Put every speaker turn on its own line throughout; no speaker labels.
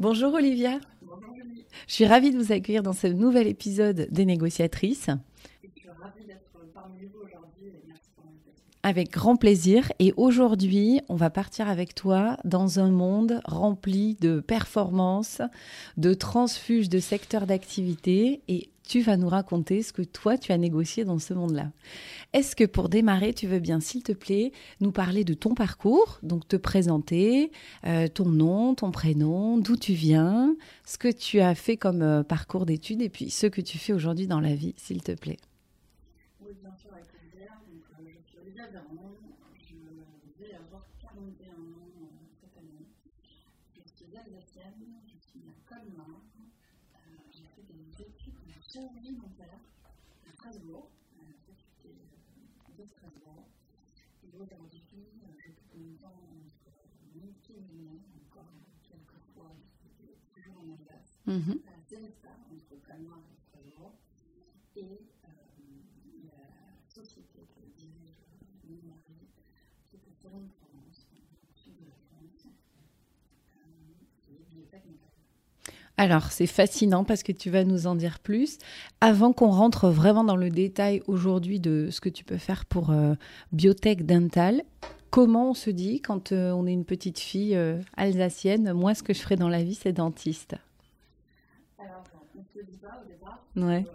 Bonjour Olivia. Je suis ravie de vous accueillir dans ce nouvel épisode des négociatrices. Avec grand plaisir. Et aujourd'hui, on va partir avec toi dans un monde rempli de performances, de transfuges de secteurs d'activité. Et tu vas nous raconter ce que toi, tu as négocié dans ce monde-là. Est-ce que pour démarrer, tu veux bien, s'il te plaît, nous parler de ton parcours, donc te présenter, euh, ton nom, ton prénom, d'où tu viens, ce que tu as fait comme euh, parcours d'études et puis ce que tu fais aujourd'hui dans la vie, s'il te plaît?
Oui, bien sûr, avec plaisir. Donc, euh, je suis Olivia Vernon, je vais avoir 41 ans cette année. Je suis alsacienne, je suis à Colmar, j'ai fait des de chirurgie dentaire à Strasbourg, de Strasbourg. Et aujourd'hui, j'occupe une temps entre métier encore quelques fois, toujours en Alsace, à CSA, entre Colmar et Strasbourg. Et
Alors, c'est fascinant parce que tu vas nous en dire plus. Avant qu'on rentre vraiment dans le détail aujourd'hui de ce que tu peux faire pour euh, Biotech Dental, comment on se dit quand euh, on est une petite fille euh, alsacienne Moi, ce que je ferais dans la vie, c'est dentiste.
Alors, on ne se le dit pas au départ.
Ouais.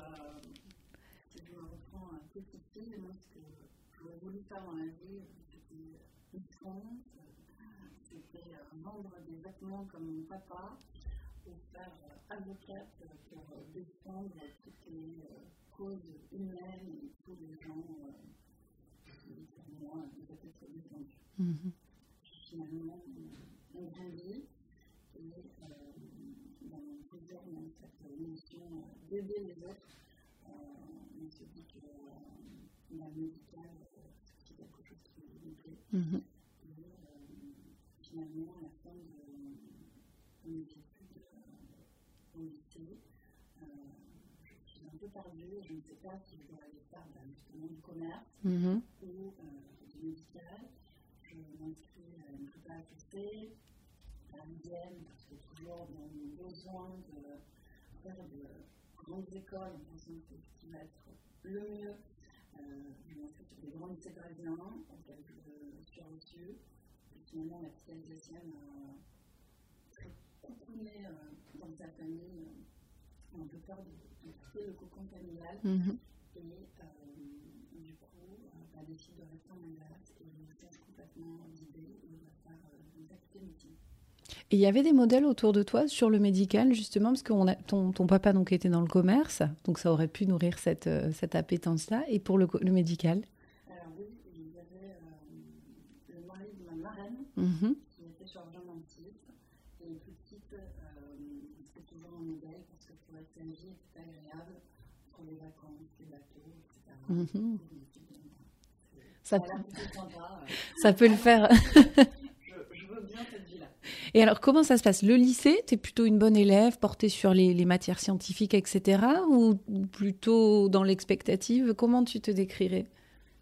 Si je me reprends un petit fille, moi, ce que j'aurais voulu faire dans la vie, c'était une c'était vendre des vêtements comme mon papa, ou faire avocate pour défendre toutes les causes humaines et tous les gens qui, pour moi, devaient être défendus. Finalement, on grandit et dans plaisir, dans cette mission d'aider les autres, on se dit que la médicale, c'est quelque chose qui nous plaît.
Mm -hmm.
Et finalement, à la fin de mes études au lycée, je suis un peu perdue, je ne sais pas si je dois aller faire justement du commerce
Mm -hmm.
ou du médical. Je m'inscris à une prépa HEC, à l'IDEM, parce que toujours dans le besoin de faire de grandes écoles en pensant que ce qui va être le mieux. Euh, je m'inscris sur des grands lycées parisiens auxquels je suis reçue. Et finalement, la petite alsacienne a euh, dans sa famille, euh, un peu peur de, de quitter le cocon familial.
Mm -hmm.
Et du coup, elle décide de rester en Alsace et je change complètement d'idée et va faire une faculté de médecine.
Et il y avait des modèles autour de toi sur le médical, justement, parce que on a, ton, ton, papa donc, était dans le commerce, donc ça aurait pu nourrir cette, euh, cette appétence-là. Et pour le, le, médical?
Alors oui, il y avait euh, le mari de ma marraine
mm -hmm.
qui était chirurgien dentiste. Et petite, euh, c'était toujours un modèle parce que pour être vie, c'était agréable pour les vacances, les bateaux,
Mm -hmm.
Ça,
ça peut le faire.
je, veux bien cette vie-là.
Et alors, comment ça se passe? Le lycée, tu es plutôt une bonne élève, portée sur les, les matières scientifiques, etc. Ou plutôt dans l'expectative? Comment tu te décrirais?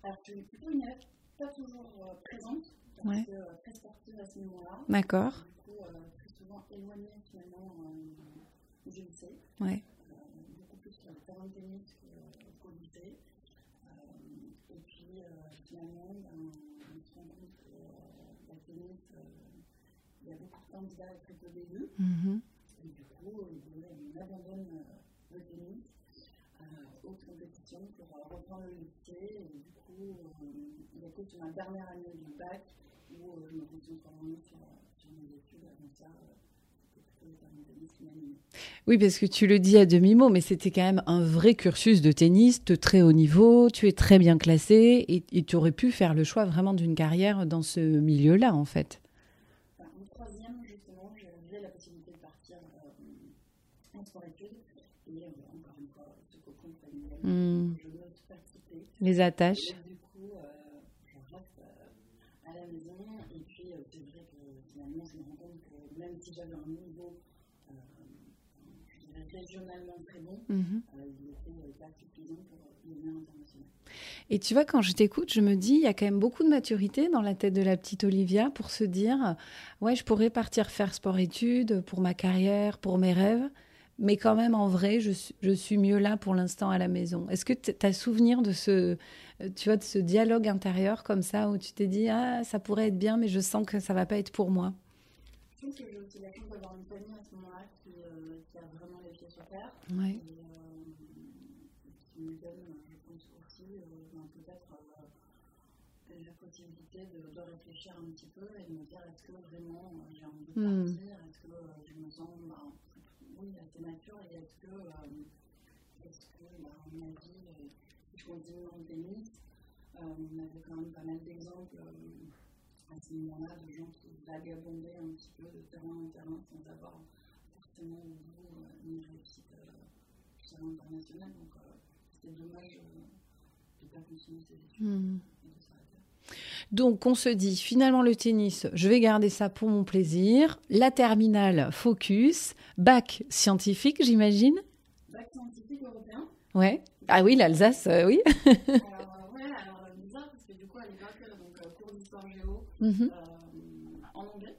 Alors, je suis plutôt une élève pas toujours euh, présente, parce
ouais.
que euh, très sportive à ce moment-là.
D'accord.
Du coup, euh, très souvent éloignée finalement du lycée.
Ouais.
beaucoup plus sur le terrain de tennis qu'au lycée. Et puis, finalement, ben, on se rend compte que la tennis il y a beaucoup de candidats peu d'élus.
Mm -hmm.
Et du coup, on abandonne le tennis euh, aux compétitions pour reprendre le lycée. Et du coup, euh, il y a que sur ma dernière année du bac où euh, je me concentre vraiment sur, sur mes études. Avant ça,
oui, parce que tu le dis à demi-mot, mais c'était quand même un vrai cursus de tennis de très haut niveau. Tu es très bien classé et, et tu aurais pu faire le choix vraiment d'une carrière dans ce milieu-là, en fait.
En troisième, justement, j'avais la possibilité de partir euh, en sport-études. Et euh, encore une fois, ce cocon familial,
Mm.
je ne suis pas quitter.
Les attaches.
Et du coup, euh, je reste euh, à la maison. Et puis, euh, c'est vrai que finalement, je me rends compte que même si j'avais un niveau, euh, je régionalement très bon, mhm. il était pas suffisant pour devenir international.
Et tu vois, quand je t'écoute, je me dis, il y a quand même beaucoup de maturité dans la tête de la petite Olivia pour se dire, ouais, je pourrais partir faire sport-études pour ma carrière, pour mes rêves, mais quand même, en vrai, je, je suis mieux là pour l'instant à la maison. Est-ce que tu as souvenir de ce, tu vois, de ce dialogue intérieur comme ça, où tu t'es dit, ah, ça pourrait être bien, mais je sens que ça va pas être pour moi?
Pense que j'ai aussi la chance d'avoir une famille à ce moment-là qui, euh, qui, a vraiment les pieds sur terre.
Ouais.
Et, euh, qui me donne, je pense aussi, euh, peut-être euh, la possibilité de, de, réfléchir un petit peu et de me dire, est-ce que vraiment j'ai envie de hmm. partir? Est-ce que je me sens... Ben, oui, assez nature et est-ce que, est-ce que bah, avis, euh, je continue en tennis, on avait quand même pas mal d'exemples à ce moment-là de gens qui vagabondaient un petit peu de terrain en terrain sans avoir forcément au bout euh, une réussite euh, sur l'international. Donc c'était dommage de ne pas continuer ces études mmh. et de s'arrêter.
Donc on se dit finalement le tennis, je vais garder ça pour mon plaisir. La terminale, focus. Bac scientifique, j'imagine
Bac scientifique européen.
Ouais. Ah oui, l'Alsace, euh, oui.
alors, euh, ouais, alors euh, bizarre parce que du coup à l'époque, donc euh, cours d'histoire géo mm -hmm. euh, en anglais.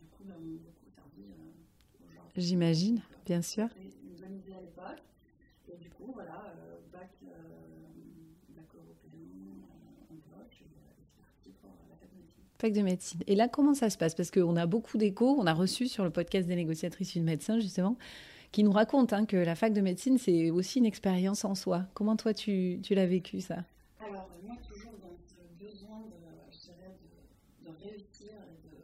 du coup, beaucoup servi aujourd'hui.
J'imagine, bien sûr.
Une bonne idée à l'époque. Et du coup, voilà, bac, bac européen
Fac de médecine. Et là, comment ça se passe? Parce qu'on a beaucoup d'échos, on a reçu sur le podcast des négociatrices une médecin, justement, qui nous raconte hein, que la fac de médecine, c'est aussi une expérience en soi. Comment toi, tu, tu l'as vécu, ça?
Alors, moi, toujours dans ce besoin de, je dirais, de, de réussir et de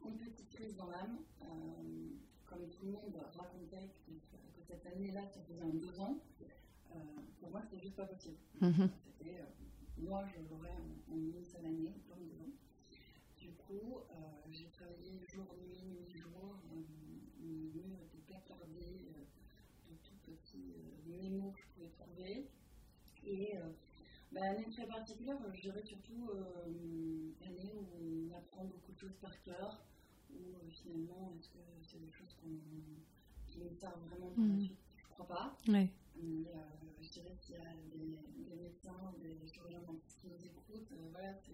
compétitrice dans l'âme, euh, comme tout le monde racontait que, année-là, ça faisait en deux ans, euh, pour moi, c'était juste pas possible. Mm -hmm. C'était, euh, moi, je l'aurais en, en une seule année, comme deux ans. Du coup, euh, j'ai travaillé jour, nuit, nuit, jour, euh, mes murs étaient placardés euh, de tout petits mémos que je pouvais trouver. Et bah, année très particulière, je dirais surtout année où on apprend beaucoup de choses par cœur, où finalement, est-ce que c'est des choses qui nous servent vraiment pour mmh. la suite ne crois pas.
Ouais.
Mais je dirais qu'il y a des, des médecins, des chirurgiens qui nous écoutent, voilà, c'est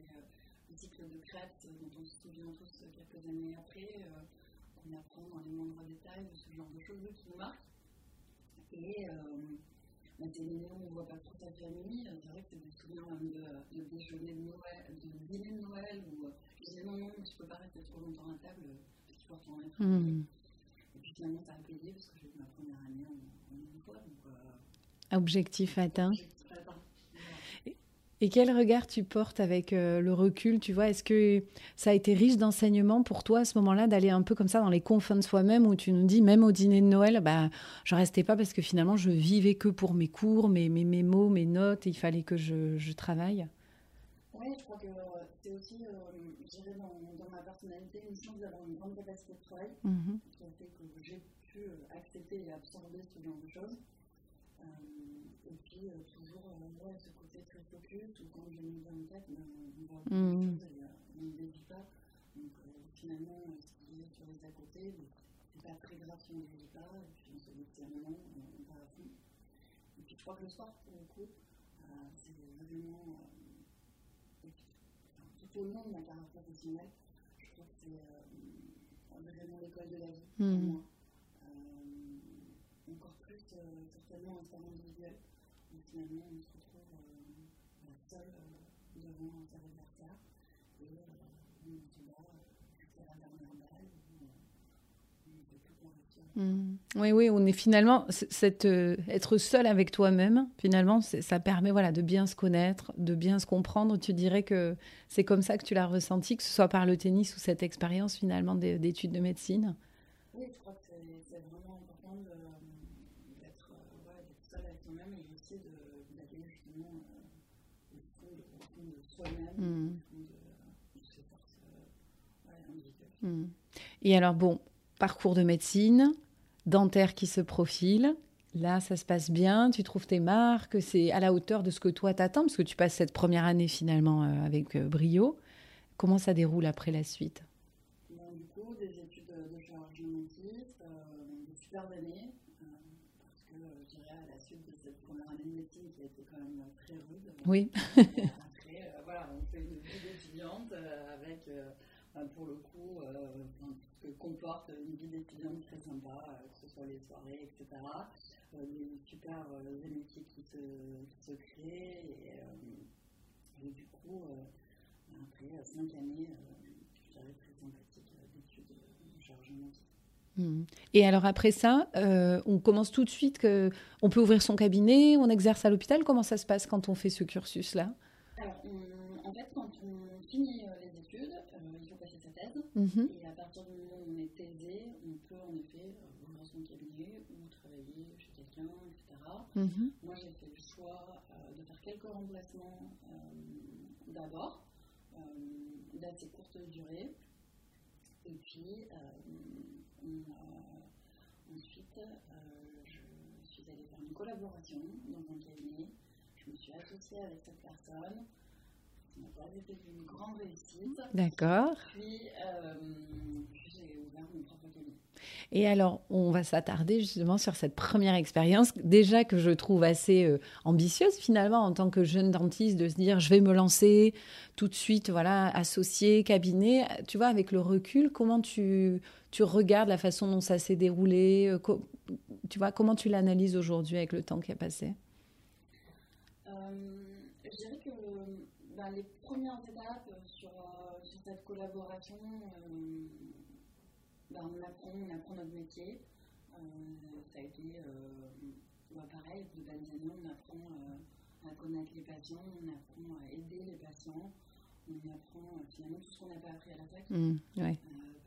le cycle de crête dont on se souvient tous quelques années après, euh, on apprend dans les moindres détails ce genre de choses qui nous marquent. Et euh, où on ne voit pas trop sa famille. C'est vrai que c'est des souvenirs même de, de déjeuner de Noël, de dîner de Noël où euh, je disais non, non, je ne peux pas rester trop longtemps à table parce qu'il faut retourner travailler. Mmh. Et puis finalement, ça a payé parce que j'ai eu ma première année en, euh,
objectif atteint. Objectif atteint. Et quel regard tu portes avec euh, le recul Tu vois, est-ce que ça a été riche d'enseignements pour toi à ce moment-là d'aller un peu comme ça dans les confins de soi-même où tu nous dis, même au dîner de Noël, bah, je restais pas parce que finalement je vivais que pour mes cours, mes, mes, mes mots, mes notes, et il fallait que je, je travaille?
Oui, je crois que c'est aussi, euh, je dirais, dans, dans, ma personnalité, une chance d'avoir une grande capacité de travail mm -hmm. fait que j'ai pu accepter et absorber ce genre de choses. Euh, et puis, euh, toujours, euh, ouais, ce côté très focus, où quand j'ai une idée en tête, ben, on voit beaucoup de choses et on ne dévie pas. Donc, finalement, ce qui est sur les à côté, c'est pas très grave si on ne dévie pas, et puis on se dit un moment, on va à fond. Et puis, je crois que le sport, pour le coup, c'est vraiment, enfin, tout au long de ma carrière professionnelle, je trouve que c'est vraiment l'école de la vie pour mmh. moi certainement un sport individuel, où finalement on se retrouve seul devant ses adversaires et on se bat jusqu'à la dernière balle.
Oui, oui, on est finalement cette, euh, être seul avec toi-même. Finalement, ça permet voilà de bien se connaître, de bien se comprendre. Tu dirais que c'est comme ça que tu l'as ressenti, que ce soit par le tennis ou cette expérience finalement d'études de médecine?
Oui, je crois que c'est vraiment important d'être ouais, seul avec soi-même et aussi d'aller justement euh, au, fond de, au fond de, de euh.
Mmh. Et alors, bon, parcours de médecine, dentaire qui se profile. Là, ça se passe bien, tu trouves tes marques, c'est à la hauteur de ce que toi t'attends, parce que tu passes cette première année finalement euh, avec euh, brio. Comment ça déroule après la suite?
Bon, Du coup, des études de chirurgie dentiste, euh, des super années, parce que je dirais à la suite de cette première année de médecine qui a été quand même très rude.
Oui.
après, voilà, on fait une vie d'étudiante avec, pour le coup, ce que comporte une vie d'étudiante très sympa, que ce soit les soirées, etc. des super amitiés qui se, qui se créent. Et, et du coup, après cinq années, je dirais très sympathiques d'études de chargement.
Hmm. Et alors après ça, euh, on commence tout de suite que on peut ouvrir son cabinet, on exerce à l'hôpital. Comment ça se passe quand on fait ce cursus-là?
Alors, en fait, quand on finit euh, les études, euh, il faut Mhm. Et à partir du moment où on est thésé, on peut en effet ouvrir son cabinet ou travailler chez quelqu'un, etc. Mhm. Moi, j'ai fait le choix de faire quelques remplacements d'abord, d'assez courte durée. Et puis, euh, ensuite, euh, je suis allée faire une collaboration dans un cabinet. Je me suis associée avec cette personne. Été une grande réussite.
D'accord.
Puis, euh, j'ai ouvert mon propre cabinet.
Et alors, on va s'attarder justement sur cette première expérience, déjà que je trouve assez euh, ambitieuse finalement en tant que jeune dentiste, de se dire je vais me lancer tout de suite, voilà, associé, cabinet. Tu vois, avec le recul, comment tu, tu regardes la façon dont ça s'est déroulé euh, Tu vois, comment tu l'analyses aujourd'hui avec le temps qui a passé?
Euh, bah, les premières étapes sur, sur cette collaboration, bah, on, apprend, on apprend notre métier. Euh, ça a été euh, bah, pareil, de belles années, on apprend euh, à connaître les patients, on apprend à aider les patients, on apprend finalement tout ce qu'on n'a pas appris à la fac.
Mmh,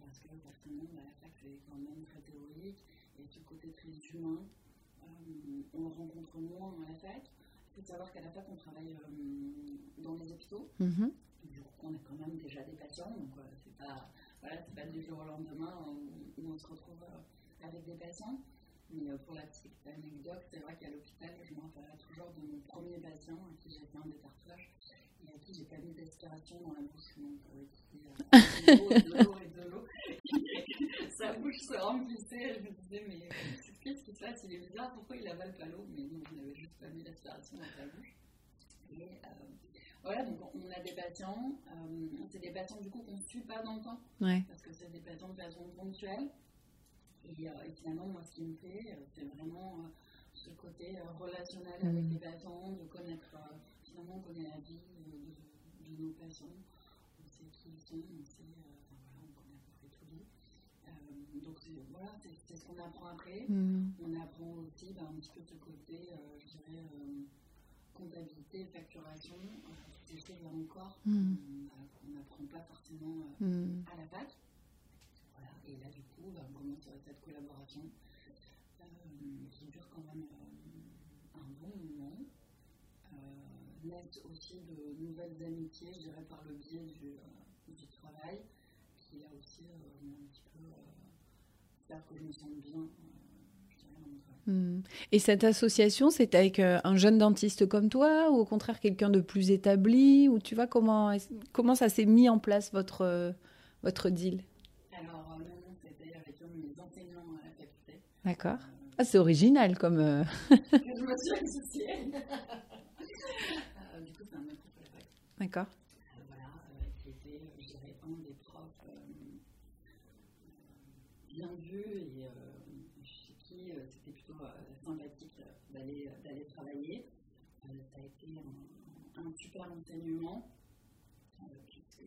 parce que forcément, bah, la fac c'est quand même très théorique et ce côté très humain, on le rencontre moins à la fac. Faut savoir qu'à la fac, on travaille dans les hôpitaux. Mmh. Du coup, on a quand même déjà des patients, donc c'est pas voilà, c'est pas du jour au lendemain où, on se retrouve euh, avec des patients. Mais euh, pour la petite anecdote, c'est vrai qu'à l'hôpital, je me rappellerai toujours de mon premier patient à qui j'ai fait un détartrage et à qui j'ai pas mis d'aspiration dans la bouche. Donc, euh, qui euh, de l'eau et de l'eau Sa bouche se remplissait. Je me disais, mais qu'est-ce qui se passe Il est bizarre, pourquoi il avale pas l'eau? Mais non, on n'avait juste pas mis d'aspiration dans sa bouche. Et, voilà, donc on a des patients, euh, c'est des patients du coup qu'on ne suit pas dans le temps, parce que c'est des patients de façon ponctuelle. Et, euh, et, finalement, moi, ce qui me plaît, euh, c'est vraiment ce côté relationnel avec mm. les patients, de connaître, finalement, on connaît la vie de, de, nos patients, on sait qui ils sont, on sait, voilà, on connaît à peu près tout lui. Donc voilà, c'est ce qu'on apprend après. Mm. On apprend aussi ben, un petit peu ce côté, je dirais, comptabilité, facturation, toutes ces choses-là encore qu'on n'apprend pas forcément euh, mm. à la fac. Voilà. Et là, du coup, bah, on commence cette collaboration? Euh, qui dure quand même euh, un bon moment. naissent aussi de nouvelles amitiés, je dirais par le biais du, du travail, qui là aussi un petit peu faire que je me sente bien
Hmm. Et cette association, c'est avec euh, un jeune dentiste comme toi ou au contraire quelqu'un de plus établi ou tu vois comment, comment ça s'est mis en place votre, euh, votre deal?
Alors, euh, non, c'était avec mes enseignants à la faculté.
D'accord. Ah, c'est original comme.
je me suis associée. du coup, c'est un de fac.
D'accord.
voilà, qui était, je dirais, un des profs bien vus et euh, c'était plutôt euh, sympathique euh, d'aller travailler. ça a été un, super enseignement, puisque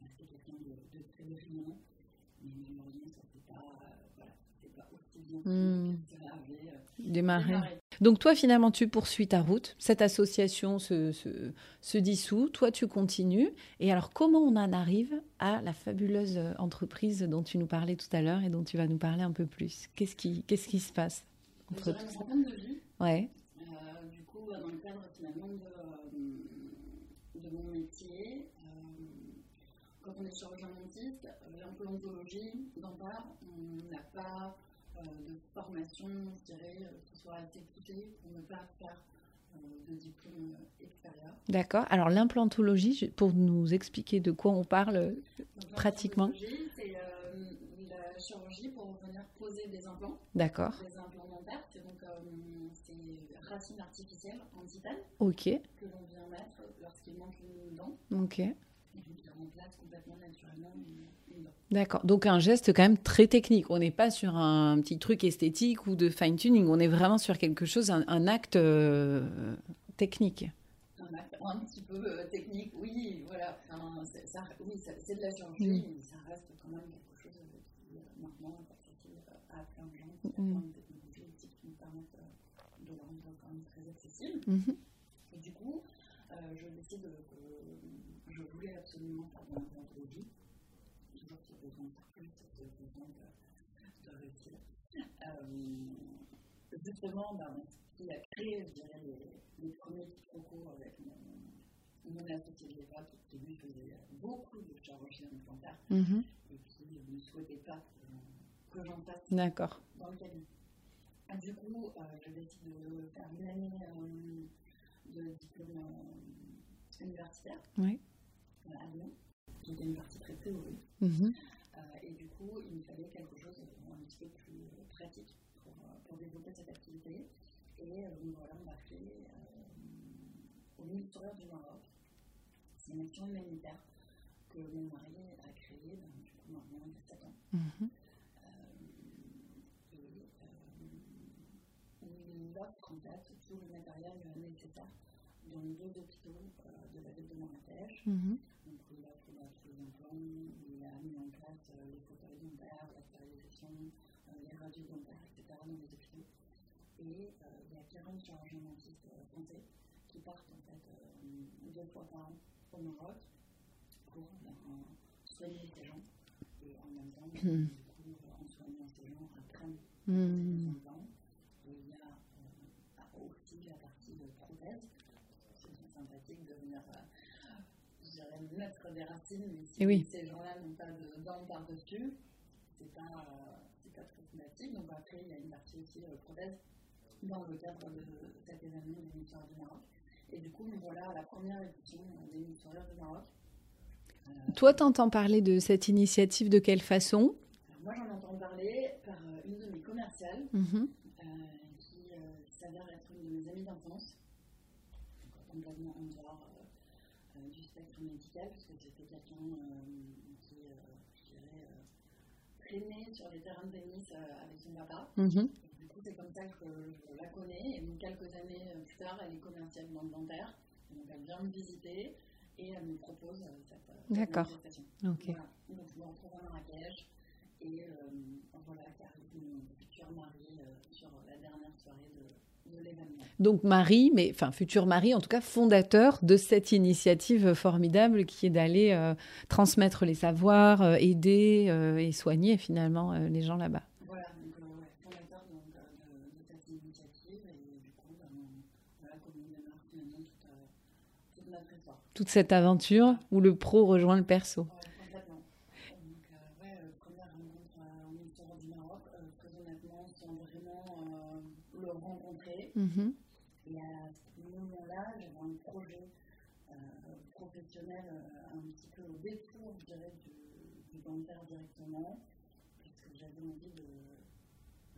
c'était quelqu'un de, très brillant, mais malheureusement, ça n'était pas, voilà, pas aussi bien mmh. que ça avait
démarré. Donc toi, finalement, tu poursuis ta route. Cette association se, se, se, dissout. Toi, tu continues. Et alors, comment on en arrive à la fabuleuse entreprise dont tu nous parlais tout à l'heure et dont tu vas nous parler un peu plus? Qu'est-ce qui, qu'est-ce qui se passe
entre tout ça de vie.
Ouais.
Euh, du coup, dans le cadre finalement de, euh, de mon métier, euh, quand on est chirurgien dentiste, l'implantologie, d'en part, on n'a pas euh, de formation, je dirais, euh, qui soit assez poussée pour ne pas faire euh, de diplôme extérieur.
D'accord. Alors l'implantologie, pour nous expliquer de quoi on parle pratiquement.
C'est la chirurgie pour venir poser des implants.
D'accord.
Des implants dentaires, c'est donc c'est racines artificielles en titane.
Ok.
Que l'on vient mettre lorsqu'il manque une dent.
Ok.
Et qui remplace complètement naturellement une.
D'accord. Donc un geste quand même très technique. On n'est pas sur un petit truc esthétique ou de fine tuning. On est vraiment sur quelque chose, un, acte technique
un petit peu euh, technique, oui, voilà. ça, oui, c'est de la chirurgie, mm. mais ça reste quand même quelque chose qui euh, maintenant est accessible à plein de gens. Il y a mm. plein de technologies qui nous permettent euh, de le rendre quand même très accessible. Mm-hmm. Et du coup, je décide que je voulais absolument faire de l'implantologie. Toujours ce besoin de plus, ce besoin de, de réussir. justement, ben, ce qui a créé, je dirais, les, les premiers concours avec mon, mon associé de l'époque, qui lui faisait beaucoup de chirurgie implantaire mm et qui ne souhaitait pas que, j'en
D'accord.
dans le cabinet. Du coup, euh, je décide de faire une année euh, de diplôme euh, universitaire
oui.
à Lyon, qui était une partie très théorique.
Mm
et du coup, il me fallait quelque chose un petit peu plus pratique pour, pour développer cette activité. Et voilà, on a fait au ministère du Maroc. C'est une action humanitaire que mon mari a créée ben, du coup, maintenant il y a 7 ans. Mm -hmm. euh, euh, il offre en fait tout le matériel nécessaire dans les deux hôpitaux euh, de la ville de Marrakech. Mm -hmm. Donc il offre bah, implants, il a mis en place euh, les fauteuils dentaires, la stérilisation, euh, les radios dentaires, etc. dans les hôpitaux. Et euh, il y a 40 chirurgiens dentistes français qui partent en fait deux fois par an au Maroc pour ben, soigner ces gens et en même temps, du coup, en soignant ces gens, apprendre mmh. implants. Et il y a euh, aussi la partie de prothèse. C'est bien sympathique de venir, euh, je dirais, mettre des racines, mais si
oui.
ces gens-là n'ont pas de dents par-dessus, c'est pas, euh, pas très sympathique. Donc après, il y a une partie aussi euh, prothèse dans le cadre de cet événement des missions du Maroc. Et du coup, voilà la première édition des Mystérieux du Maroc.
Euh, Toi, t'entends parler de cette initiative de quelle façon?
Moi, j'en entends parler par euh, une de mes commerciales,
mm -hmm.
euh, qui s'avère être une de mes amies d'enfance, complètement médical, puisque c'était quelqu'un qui, je dirais, traînait sur les terrains de tennis avec son papa.
Mm -hmm
c'est comme ça que je la connais. Et donc, quelques années plus tard, elle est commerciale dans le dentaire. Donc, elle vient me visiter et elle me propose cette,
D'accord.
Ok. Voilà. Donc, je me retrouve à Marrakech. Et euh, voilà, qui arrive mon futur mari euh, sur la dernière soirée de.
Donc Marie, mais enfin futur mari, en tout cas fondateur de cette initiative formidable qui est d'aller euh, transmettre les savoirs, euh, aider euh, et soigner finalement les gens là-bas. toute cette aventure où le pro rejoint le perso.
Ouais, complètement. Donc, euh, ouais, euh, première rencontre euh, au ministère du Maroc, euh, très honnêtement, sans vraiment euh, le
-hmm.
Et à ce moment-là, j'avais un projet euh, professionnel un petit peu au détour, je dirais, du, du dentaire directement, puisque j'avais envie de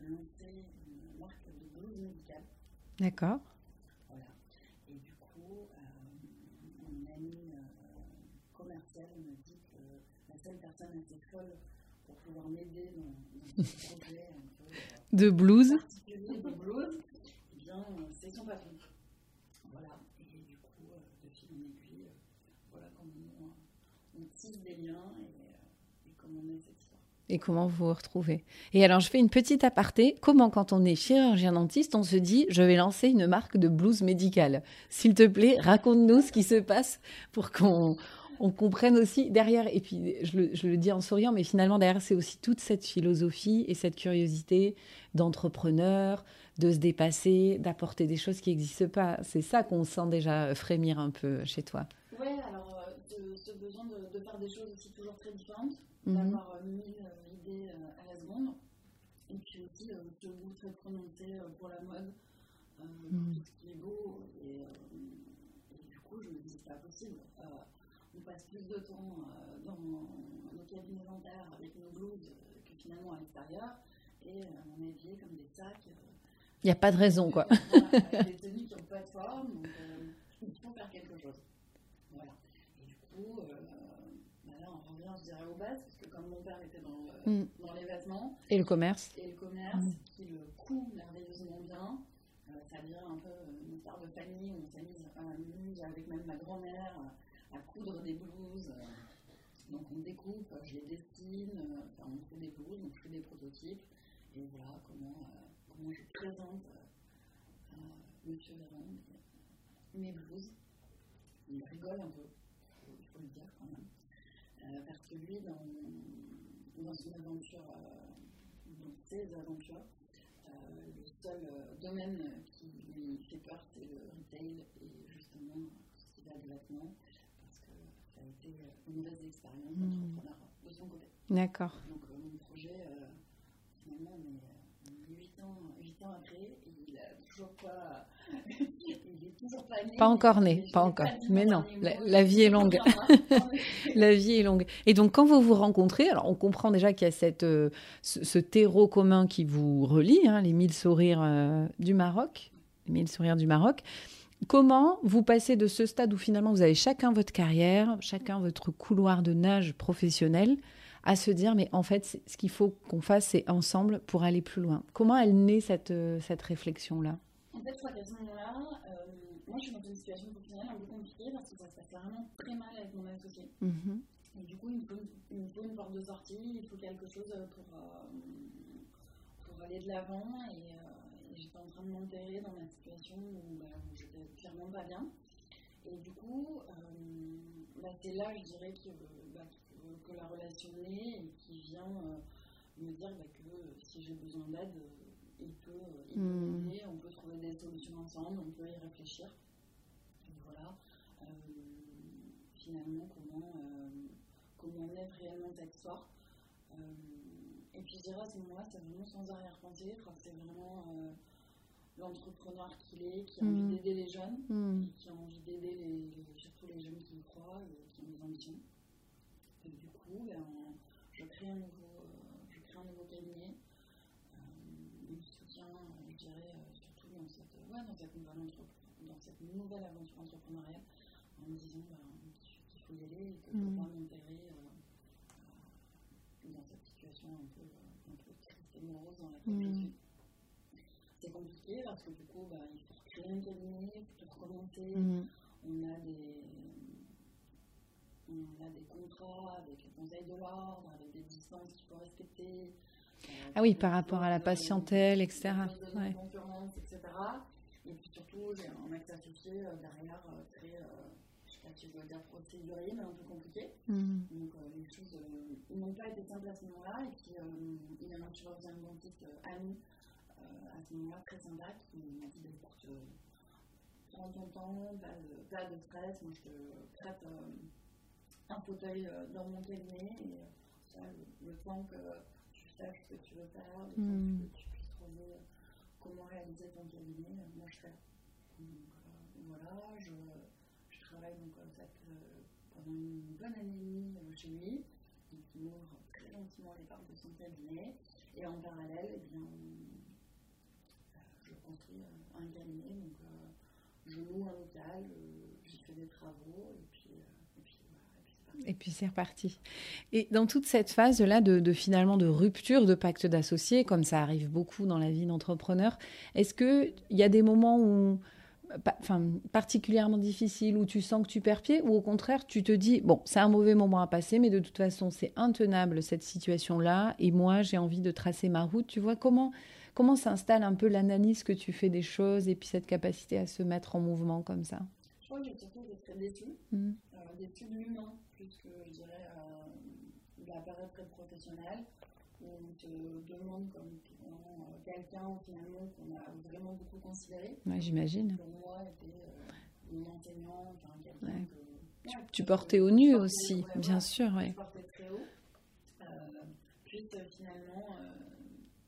lancer une marque de blouse médicale.
D'accord.
me dit que la seule personne assez folle pour pouvoir m'aider dans, dans ce projet un peu, euh,
de blues,
de blues euh, c'est son patron. Voilà, et du coup, euh, de fil en aiguille, euh, voilà comment on, tisse des liens et, comment on est cette histoire.
Et comment vous vous retrouvez? Et alors, je fais une petite aparté. Comment, quand on est chirurgien dentiste, on se dit, je vais lancer une marque de blouse médicale? S'il te plaît, raconte-nous ce qui se passe pour qu'on on comprenne aussi derrière, et puis je le, je le, dis en souriant, mais finalement derrière, c'est aussi toute cette philosophie et cette curiosité d'entrepreneur, de se dépasser, d'apporter des choses qui n'existent pas. C'est ça qu'on sent déjà frémir un peu chez toi.
Oui, alors euh, ce, besoin de, de, faire des choses aussi toujours très différentes, mm -hmm. d'avoir euh, mille euh, idées à la seconde, et puis aussi ce goût très prononcé pour la mode, mm -hmm. pour tout ce qui est beau, et, et, du coup, je me dis, c'est pas possible on passe plus de temps dans nos cabinets dentaires avec nos blouses que finalement à l'extérieur. et on est habillé comme des sacs.
Il n'y a pas de raison, quoi.
des tenues qui n'ont pas de forme, donc il faut faire quelque chose. Voilà. Et du coup, bah là, on revient, je dirais, aux bases, parce que comme mon père était dans, mm. dans les vêtements.
Et le commerce.
Et le commerce, mm. qui le coud merveilleusement bien. ça devient un peu une histoire de famille on s'amuse avec même ma grand-mère à coudre des blouses. Donc on découpe, je les dessine, enfin, on fait des blouses, donc je fais des prototypes. Et voilà comment, comment je présente à Monsieur Véron mes blouses. Il rigole un peu, il faut le dire quand même. Euh, parce que lui, dans, aventure, euh, dans ses aventures, euh, le seul domaine qui lui fait peur, c'est le retail et justement tout ce qui va de vêtements, parce que ça a été une mauvaise expérience d'entrepreneur de son côté.
D'accord.
Donc mon projet, finalement, on est 8 ans, 8 ans après, il n'a toujours pas
pas encore né, pas encore. Mais non, la, vie est longue. la vie est longue. Et donc, quand vous vous rencontrez, alors on comprend déjà qu'il y a cette, euh, ce, terreau commun qui vous relie, hein, les mille sourires euh, du Maroc, les mille sourires du Maroc. Comment vous passez de ce stade où finalement vous avez chacun votre carrière, chacun votre couloir de nage professionnel, à se dire mais en fait ce qu'il faut qu'on fasse c'est ensemble pour aller plus loin? Comment elle naît cette, euh, cette réflexion là
En fait, je crois qu'à ce moment-là, moi, je suis dans une situation professionnelle un peu compliquée parce que ça se passe vraiment très mal avec mon associé. Mhm. Et du coup, il me, faut, une porte de sortie, il faut quelque chose pour, euh, pour aller de l'avant. Et, euh, j'étais en train de m'enterrer dans ma situation où, bah, j'étais clairement pas bien. Et du coup, euh, bah, c'est là, je dirais, que, bah, que, la relation naît et qui vient me dire que si j'ai besoin d'aide, il peut, il hmm. on peut trouver des solutions ensemble, on peut y réfléchir. Et voilà, euh, finalement, comment, euh, comment naît réellement cette histoire. Euh, et puis je dirais à ce moment-là, c'est vraiment sans arrière-pensée, que c'est vraiment l'entrepreneur qu'il est, qui a envie hmm. d'aider les jeunes, hmm. qui a envie d'aider les, surtout les jeunes qui y croient, qui ont des ambitions. Et du coup, ben, je crée un nouveau, je crée un nouveau cabinet dans cette nouvelle, dans cette nouvelle aventure entrepreneuriale en me disant bah, qu'il faut y aller et que je peux pas m'enterrer euh, euh, dans cette situation un peu, un peu triste et morose dans laquelle je suis. C'est compliqué parce que du coup, bah, il faut créer un cabinet, il faut recommencer. On a des on a des contrats avec le Conseil de l'ordre, avec des distances qu'il faut respecter.
ah oui, par rapport à la patientèle, etc.
Ouais. etc. Et puis surtout, j'ai un acte associé euh, derrière euh, très, euh, je ne sais pas si je dois dire procédurier, mais un peu compliqué. Mm. Donc les choses n'ont pas été simples à ce moment-là. Et puis il y a un chirurgien dentiste nous, à ce moment-là, très sympa, qui m'a dit bah, écoute, prends ton temps, pas de, pas de stress, moi je te prête un fauteuil dans mon cabinet. Et ça, le, temps que tu saches ce que tu veux faire, le temps que tu puisses trouver comment réaliser ton cabinet, euh, moi je fais. Donc euh, voilà, je, travaille donc euh, pendant une bonne année et demie chez lui, donc il m'ouvre très gentiment les portes de son cabinet, et en parallèle, eh bien, je construis un cabinet, donc je loue un local, j'y fais des travaux, et puis
c'est reparti. Et dans toute cette phase-là de, finalement de rupture de pacte d'associés, comme ça arrive beaucoup dans la vie d'entrepreneur, est-ce qu'il y a des moments où, enfin, particulièrement difficiles où tu sens que tu perds pied ou au contraire tu te dis, bon, c'est un mauvais moment à passer, mais de toute façon c'est intenable cette situation-là et moi j'ai envie de tracer ma route. Tu vois comment, comment s'installe un peu l'analyse que tu fais des choses et puis cette capacité à se mettre en mouvement comme ça?
Je crois que j'ai surtout été très déçue, mmh. euh, déçue de l'humain plus que, je dirais, euh, la période très professionnelle, où on te demande comme euh, quelqu'un finalement qu'on a vraiment beaucoup considéré.
Ouais, j'imagine.
Pour moi, était euh, mon enseignant, enfin quelqu'un que,
tu, tu portais au nu aussi, bien sûr. Ouais.
Je portais très haut. Euh, puis finalement,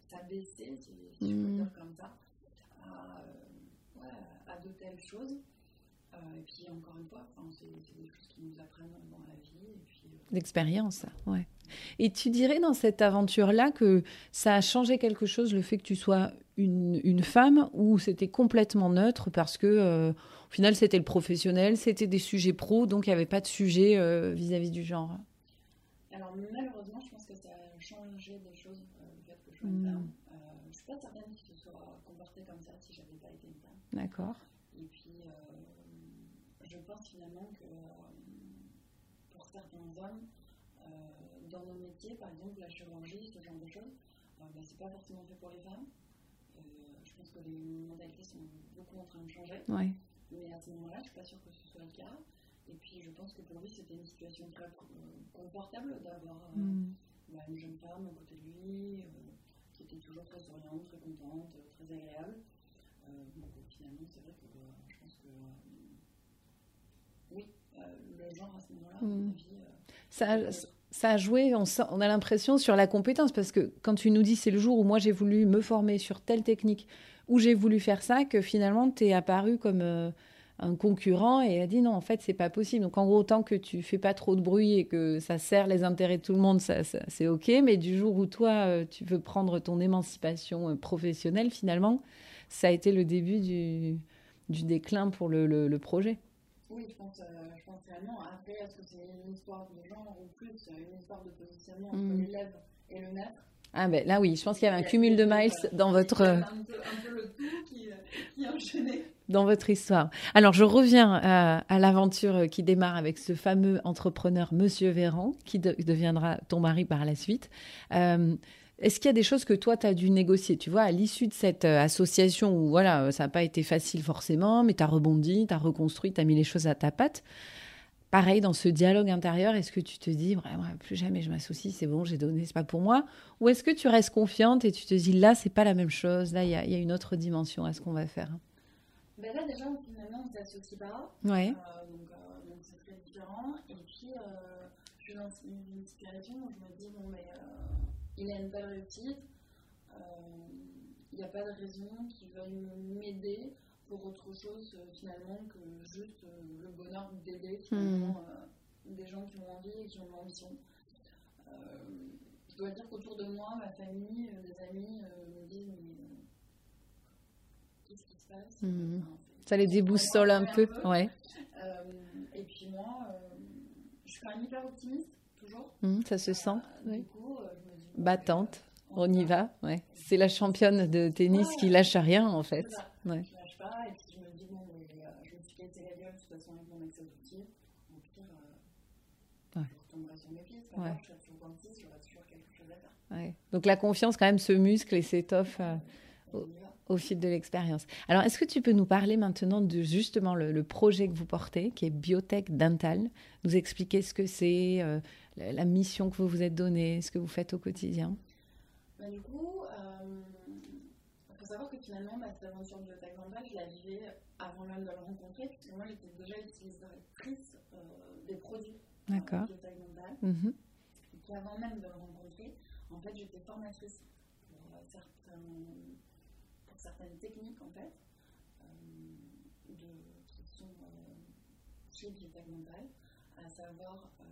ça a baissé, si, je peux mmh. dire comme ça, à de telles choses. Euh, et puis encore une fois, c'est des choses qui nous apprennent dans la vie.
L'expérience, ouais. Et tu dirais dans cette aventure-là que ça a changé quelque chose, le fait que tu sois une, une femme, ou c'était complètement neutre parce que, euh, au final, c'était le professionnel, c'était des sujets pro, donc il n'y avait pas de sujet euh, vis-à-vis du genre?
Alors, malheureusement, je pense que ça a changé des choses, euh, le fait que je sois une femme. Euh, je ne suis pas certaine qu'il se soit comporté comme ça si j'avais pas été une femme.
D'accord.
Et puis, euh, je pense finalement que euh, pour certains hommes, euh, dans nos métiers, par exemple la chirurgie, ce genre de choses, euh, ben, c'est pas forcément fait pour les femmes. Je pense que les modalités sont beaucoup en train de changer.
Ouais.
Mais à ce moment-là, je suis pas sûre que ce soit le cas. Et puis, je pense que pour lui, c'était une situation très confortable d'avoir euh,
Mm.
bah, une jeune femme à côté de lui, euh, qui était toujours très souriante, très contente, très agréable. Euh, donc, finalement, c'est vrai que je pense que oui, le genre à ce moment-là, à mon avis,
Ça, a- ça a joué, on, a l'impression, sur la compétence, parce que quand tu nous dis c'est le jour où moi j'ai voulu me former sur telle technique, où j'ai voulu faire ça, que finalement tu es apparu comme euh, un concurrent et a dit non, en fait c'est pas possible. Donc en gros, tant que tu fais pas trop de bruit et que ça sert les intérêts de tout le monde, ça, ça- c'est ok, mais du jour où toi euh, tu veux prendre ton émancipation euh, professionnelle, finalement, ça a été le début du, du déclin pour le, le- le projet.
Oui, je pense, euh, je pense réellement. Après, est-ce que c'est une histoire de genre ou plus euh, une histoire de positionnement entre
Mm.
l'élève et le maître
Ah ben là oui, je pense qu'il y avait un cumul de miles dans votre... euh,
Un peu, un peu le tout qui, euh, qui a enchaîné.
dans votre histoire. Alors, je reviens à, à l'aventure qui démarre avec ce fameux entrepreneur, Monsieur Véran, qui de- deviendra ton mari par la suite. Euh, Est-ce qu'il y a des choses que toi, tu as dû négocier? Tu vois, à l'issue de cette euh, association où voilà, ça n'a pas été facile forcément, mais tu as rebondi, tu as reconstruit, tu as mis les choses à ta patte. Pareil, dans ce dialogue intérieur, est-ce que tu te dis, vraiment, plus jamais je m'associe, c'est bon, j'ai donné, c'est pas pour moi? Ou est-ce que tu restes confiante et tu te dis, là, c'est pas la même chose, là, il y, a- il y a une autre dimension à ce qu'on va faire?
Ben là, déjà, finalement, on ne s'associe pas.
Ouais.
Euh, donc, euh, donc c'est très différent. Et puis, euh, je suis dans une, situation où je me dis, bon, mais euh, il a une belle réussite. Euh, Il n'y a pas de raison qu'il veuille m'aider pour autre chose, euh, finalement, que juste euh, le bonheur d'aider, finalement, euh, des gens qui ont envie et qui ont l'ambition. Je dois dire qu'autour de moi, ma famille, des amis me disent, mais qu'est-ce qui se passe? Enfin,
Ça les déboussole un peu, ouais.
euh, et puis moi, euh, je suis quand même hyper optimiste, toujours.
Mhm, ça se sent.
Euh. Du coup,
Battante,
on
y va. Ouais. C'est la championne de tennis qui lâche rien en fait. Ouais.
Je lâche pas, et puis je me dis, bon, mais, euh, je me suis cassé la gueule de toute façon avec mon ex-associé. Au pire, euh,
Ouais.
je retomberai sur mes pieds, c'est pas
Ouais.
grave, je serai toujours dentiste, j'aurai toujours quelque chose à faire.
Ouais. Donc la confiance quand même se muscle et s'étoffe euh, au fil de l'expérience. Alors est-ce que tu peux nous parler maintenant de justement le, le projet que vous portez, qui est Biotech Dental, nous expliquer ce que c'est, euh, la, la mission que vous vous êtes donnée, ce que vous faites au quotidien.
Bah, du coup, il faut savoir que finalement, ma aventure de biotech dentale, je la vivais avant même de le rencontrer, puisque moi, j'étais déjà utilisatrice euh, des produits euh,
D'accord.
biotech dentale.
Mhm.
Et puis avant même de le rencontrer, en fait, j'étais formatrice pour, euh, certains, pour certaines techniques, en fait, euh, de, qui sont euh, chez à savoir euh,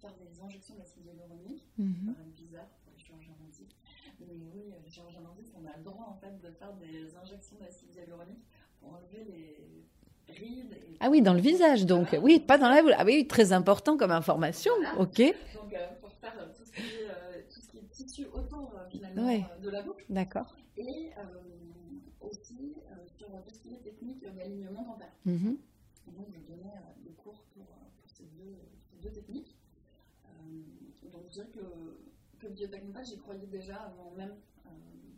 faire des injections d'acide hyaluronique ça
Mhm.
paraît bizarre pour les chirurgiens dentistes. Mais oui, les chirurgiens dentistes, on a le droit en fait de faire des injections d'acide hyaluronique pour enlever les rides. Et...
Ah oui, dans le visage donc.
Voilà.
Oui, pas dans la boule. Ah oui, très important comme information.
Voilà.
Ok.
Donc euh, pour faire euh, tout, ce qui est, euh, tout ce qui est tissu autour euh, finalement
Ouais.
de la bouche.
D'accord.
Et aussi sur tout ce qui est technique d'alignement dentaire.
Mhm.
Et donc je donnais des cours pour, pour ces, deux, ces deux techniques. Dirais que, que dental, j'y croyais déjà avant même euh,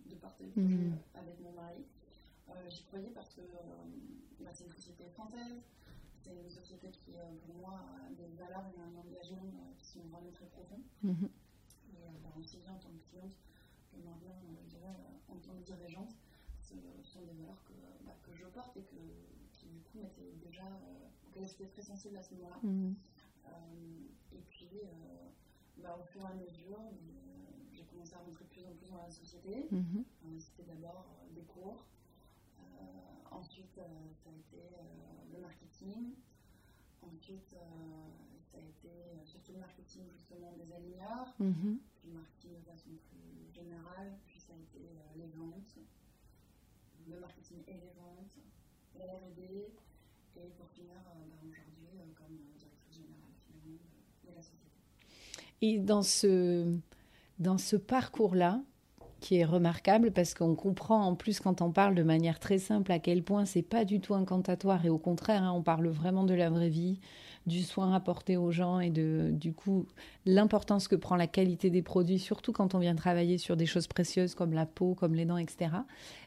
de partir le
Mhm.
avec mon mari. Euh, j'y croyais parce que euh, bah, c'est une société française, c'est une société qui pour moi a des valeurs et un engagement qui sont vraiment très profonds.
Mhm.
Et bah, aussi bien en tant que cliente que maintenant, je dirais, en tant que dirigeante, ce sont des valeurs que, bah, que je porte et que, qui du coup m'étaient déjà, euh, j'étais très sensible à ce moment-là.
Mhm.
Euh, et puis, euh, bah, au fur et à mesure, euh, j'ai commencé à rentrer de plus en plus dans la société.
Mhm.
C'était d'abord euh, des cours, Euh, ensuite ça a été le marketing, ensuite ça a été surtout le marketing justement des aligneurs,
Mhm.
puis le marketing de façon plus générale, puis ça a été les ventes, le marketing et les ventes, la R&D, et pour finir bah, aujourd'hui comme directrice générale finalement de la société.
Et dans ce, dans ce parcours-là, qui est remarquable parce qu'on comprend en plus quand on parle de manière très simple à quel point c'est pas du tout incantatoire et au contraire, hein, on parle vraiment de la vraie vie, du soin apporté aux gens et de du coup l'importance que prend la qualité des produits, surtout quand on vient travailler sur des choses précieuses comme la peau, comme les dents, etc.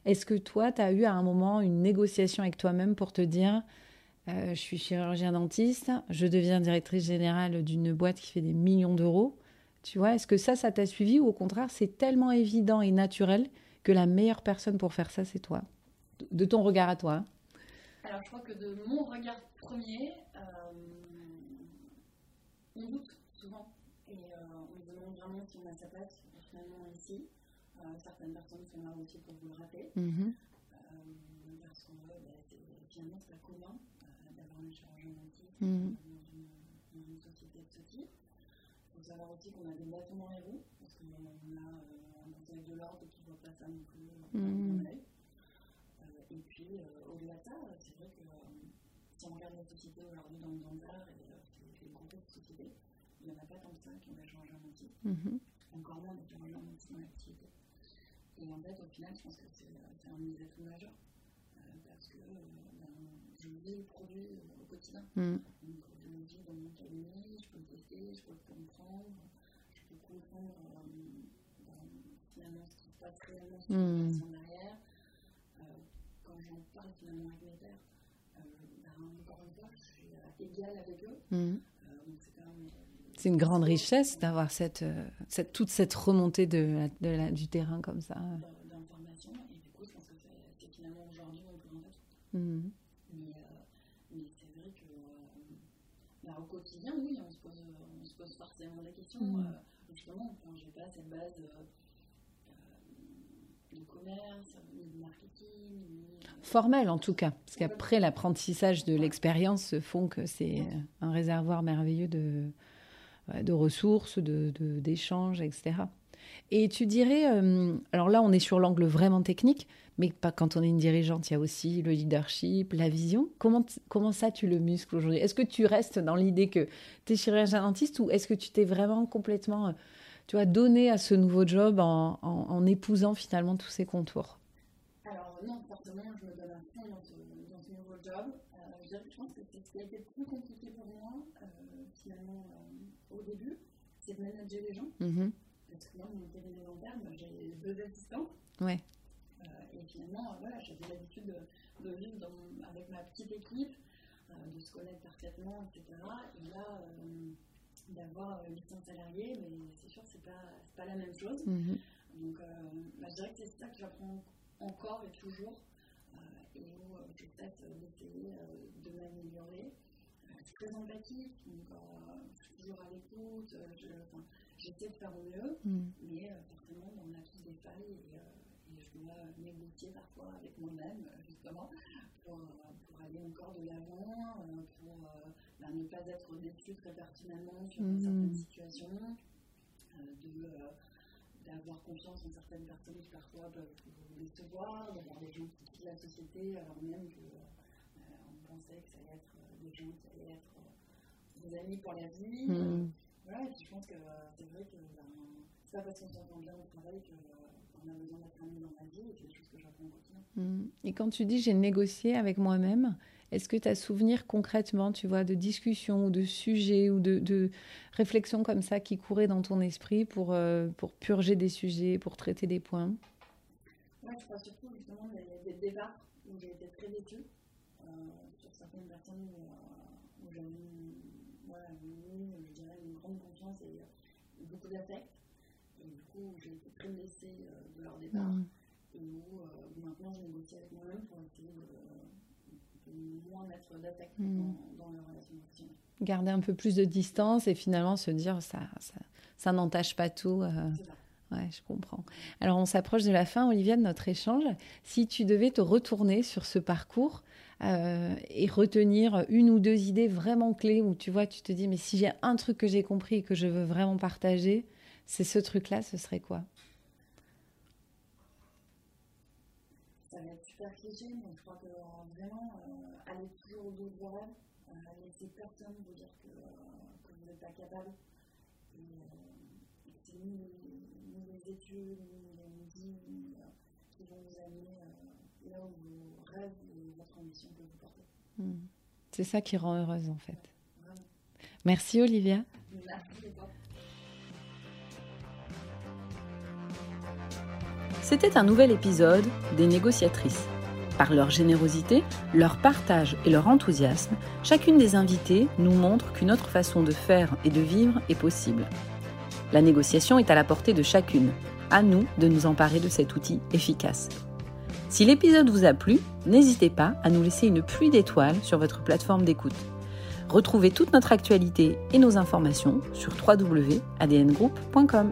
Est-ce que toi, tu as eu à un moment une négociation avec toi-même pour te dire euh, je suis chirurgien dentiste, je deviens directrice générale d'une boîte qui fait des millions d'euros. Tu vois, est-ce que ça, ça t'a suivi ou au contraire, c'est tellement évident et naturel que la meilleure personne pour faire ça, c'est toi? De ton regard à toi.
Alors, je crois que de mon regard premier, euh, on doute souvent et euh, on se demande vraiment si on a sa place finalement ici. Certaines personnes sont là aussi pour vous le rappeler.
Mm -hmm.
parce que bah, finalement, c'est pas commun d'avoir un chirurgien dentiste
Mm -hmm.
dans, une, société de ce type. Il faut savoir aussi qu'on a des bâtons dans les roues, parce qu'on a euh, un conseil de l'ordre qui ne voit pas ça non plus
Mm -hmm.
euh, et puis, au-delà de ça, c'est vrai que si on regarde la société aujourd'hui dans le dentaire et les groupes de sociétés, il n'y en a pas tant que ça qui ont des chirurgiens dentistes,
Mm -hmm.
encore moins des chirurgiens dentistes dans l'activité. Et en fait, au final, je pense que c'est un des atouts majeurs. parce que ben, je vis le produit au quotidien.
Mm.
Donc, je le vis dans mon cabinet, je peux le tester, je peux le comprendre, je peux comprendre euh, finalement ce qui se passe réellement sur
Mm.
la personne derrière. Euh, quand j'en parle finalement avec mes pères, euh, ben, encore une fois, je suis euh, égale avec eux.
Mm.
donc c'est quand même.
C'est une grande richesse d'avoir cette, euh, cette, toute cette remontée de de la, du terrain comme ça.
D'informations, et du coup, je pense que c'est finalement aujourd'hui grand atout.
Mm.
Mais, mais c'est vrai que bah, au quotidien, oui, on se pose, on se pose forcément des questions. Justement, quand j'ai pas cette base de commerce, ni de marketing. Ni...
Formel en tout cas, parce qu'après l'apprentissage de l'expérience font que c'est un réservoir merveilleux de, de ressources, d'échanges, de, de, etc. Et tu dirais, euh, alors là on est sur l'angle vraiment technique, mais pas quand on est une dirigeante, il y a aussi le leadership, la vision. Comment, comment ça tu le muscles aujourd'hui? Est-ce que tu restes dans l'idée que tu es chirurgien dentiste ou est-ce que tu t'es vraiment complètement tu vois, donné à ce nouveau job en, en, en, épousant finalement tous ces contours?
Alors non, forcément, je me donne à fond dans ce, dans ce nouveau job. Euh, je, je, pense que c'est ce qui a été le plus compliqué pour moi, euh, finalement, euh, au début, c'est de manager les gens.
Mm -hmm.
Parce que moi, mon cabinet dentaire, j'ai deux assistants.
Ouais.
Et finalement, voilà, j'avais l'habitude de, de, vivre dans, avec ma petite équipe, de se connaître parfaitement, etc. Et là, d'avoir 800 salariés, mais c'est sûr que c'est pas, pas la même chose.
-hmm.
Donc, euh, bah, je dirais que c'est ça que j'apprends encore et toujours, euh, et où euh, je tâte d'essayer de m'améliorer. je suis très empathique, donc je suis toujours à l'écoute, j'essaie de faire au mieux,
mm.
mais forcément, on a tous des failles et je dois négocier parfois avec moi-même, justement, pour, pour, aller encore de l'avant, pour bah, ne pas être déçu très pertinemment sur
mm.
certaines situations, de d'avoir confiance en certaines personnes qui parfois peuvent vous décevoir, d'avoir des gens qui quittent la société alors même que euh, on pensait que ça allait être des gens qui allaient être euh, des amis pour la vie.
Mm.
Voilà, et puis je pense que c'est vrai que ben, c'est pas parce qu'on s'entend bien au travail des.
Mm. Et quand tu dis j'ai négocié avec moi-même, est-ce que tu as souvenir concrètement, tu vois, de discussions ou de sujets ou de, de, réflexions comme ça qui couraient dans ton esprit pour, euh, pour purger des sujets, pour traiter des points?
Oui, je crois surtout justement a des débats où j'ai été très déçue euh, sur certaines personnes où, euh, où j'avais voilà, je dirais, une grande confiance et euh, beaucoup d'affect. Coup, j'ai été très blessée de leur départ.
Mm.
Et où maintenant je négocie avec moi-même pour essayer de moins mettre d'attaque
Mm.
dans, dans la relation professionnelle.
Garder un peu plus de distance et finalement se dire ça, ça, ça n'entache pas tout. euh,
C'est ça.
Ouais, je comprends. Alors, on s'approche de la fin, Olivia, de notre échange. Si tu devais te retourner sur ce parcours, euh, et retenir une ou deux idées vraiment clés où tu vois, tu te dis, mais si j'ai un truc que j'ai compris et que je veux vraiment partager, c'est ce truc-là, ce serait quoi?
Ça va être super cliché, mais je crois que vraiment, euh, aller toujours au dos de vos euh, laisser personne vous dire que, que vous n'êtes pas capable. Et, et c'est ni, ni, les études, ni les médias qui vont vous amener là où vos rêves et votre ambition peuvent vous porter.
Hmm. C'est ça qui rend heureuse en fait. Merci Olivia.
Merci
C'était un nouvel épisode des négociatrices. Par leur générosité, leur partage et leur enthousiasme, chacune des invitées nous montre qu'une autre façon de faire et de vivre est possible. La négociation est à la portée de chacune. À nous de nous emparer de cet outil efficace. Si l'épisode vous a plu, n'hésitez pas à nous laisser une pluie d'étoiles sur votre plateforme d'écoute. Retrouvez toute notre actualité et nos informations sur www.adngroup.com.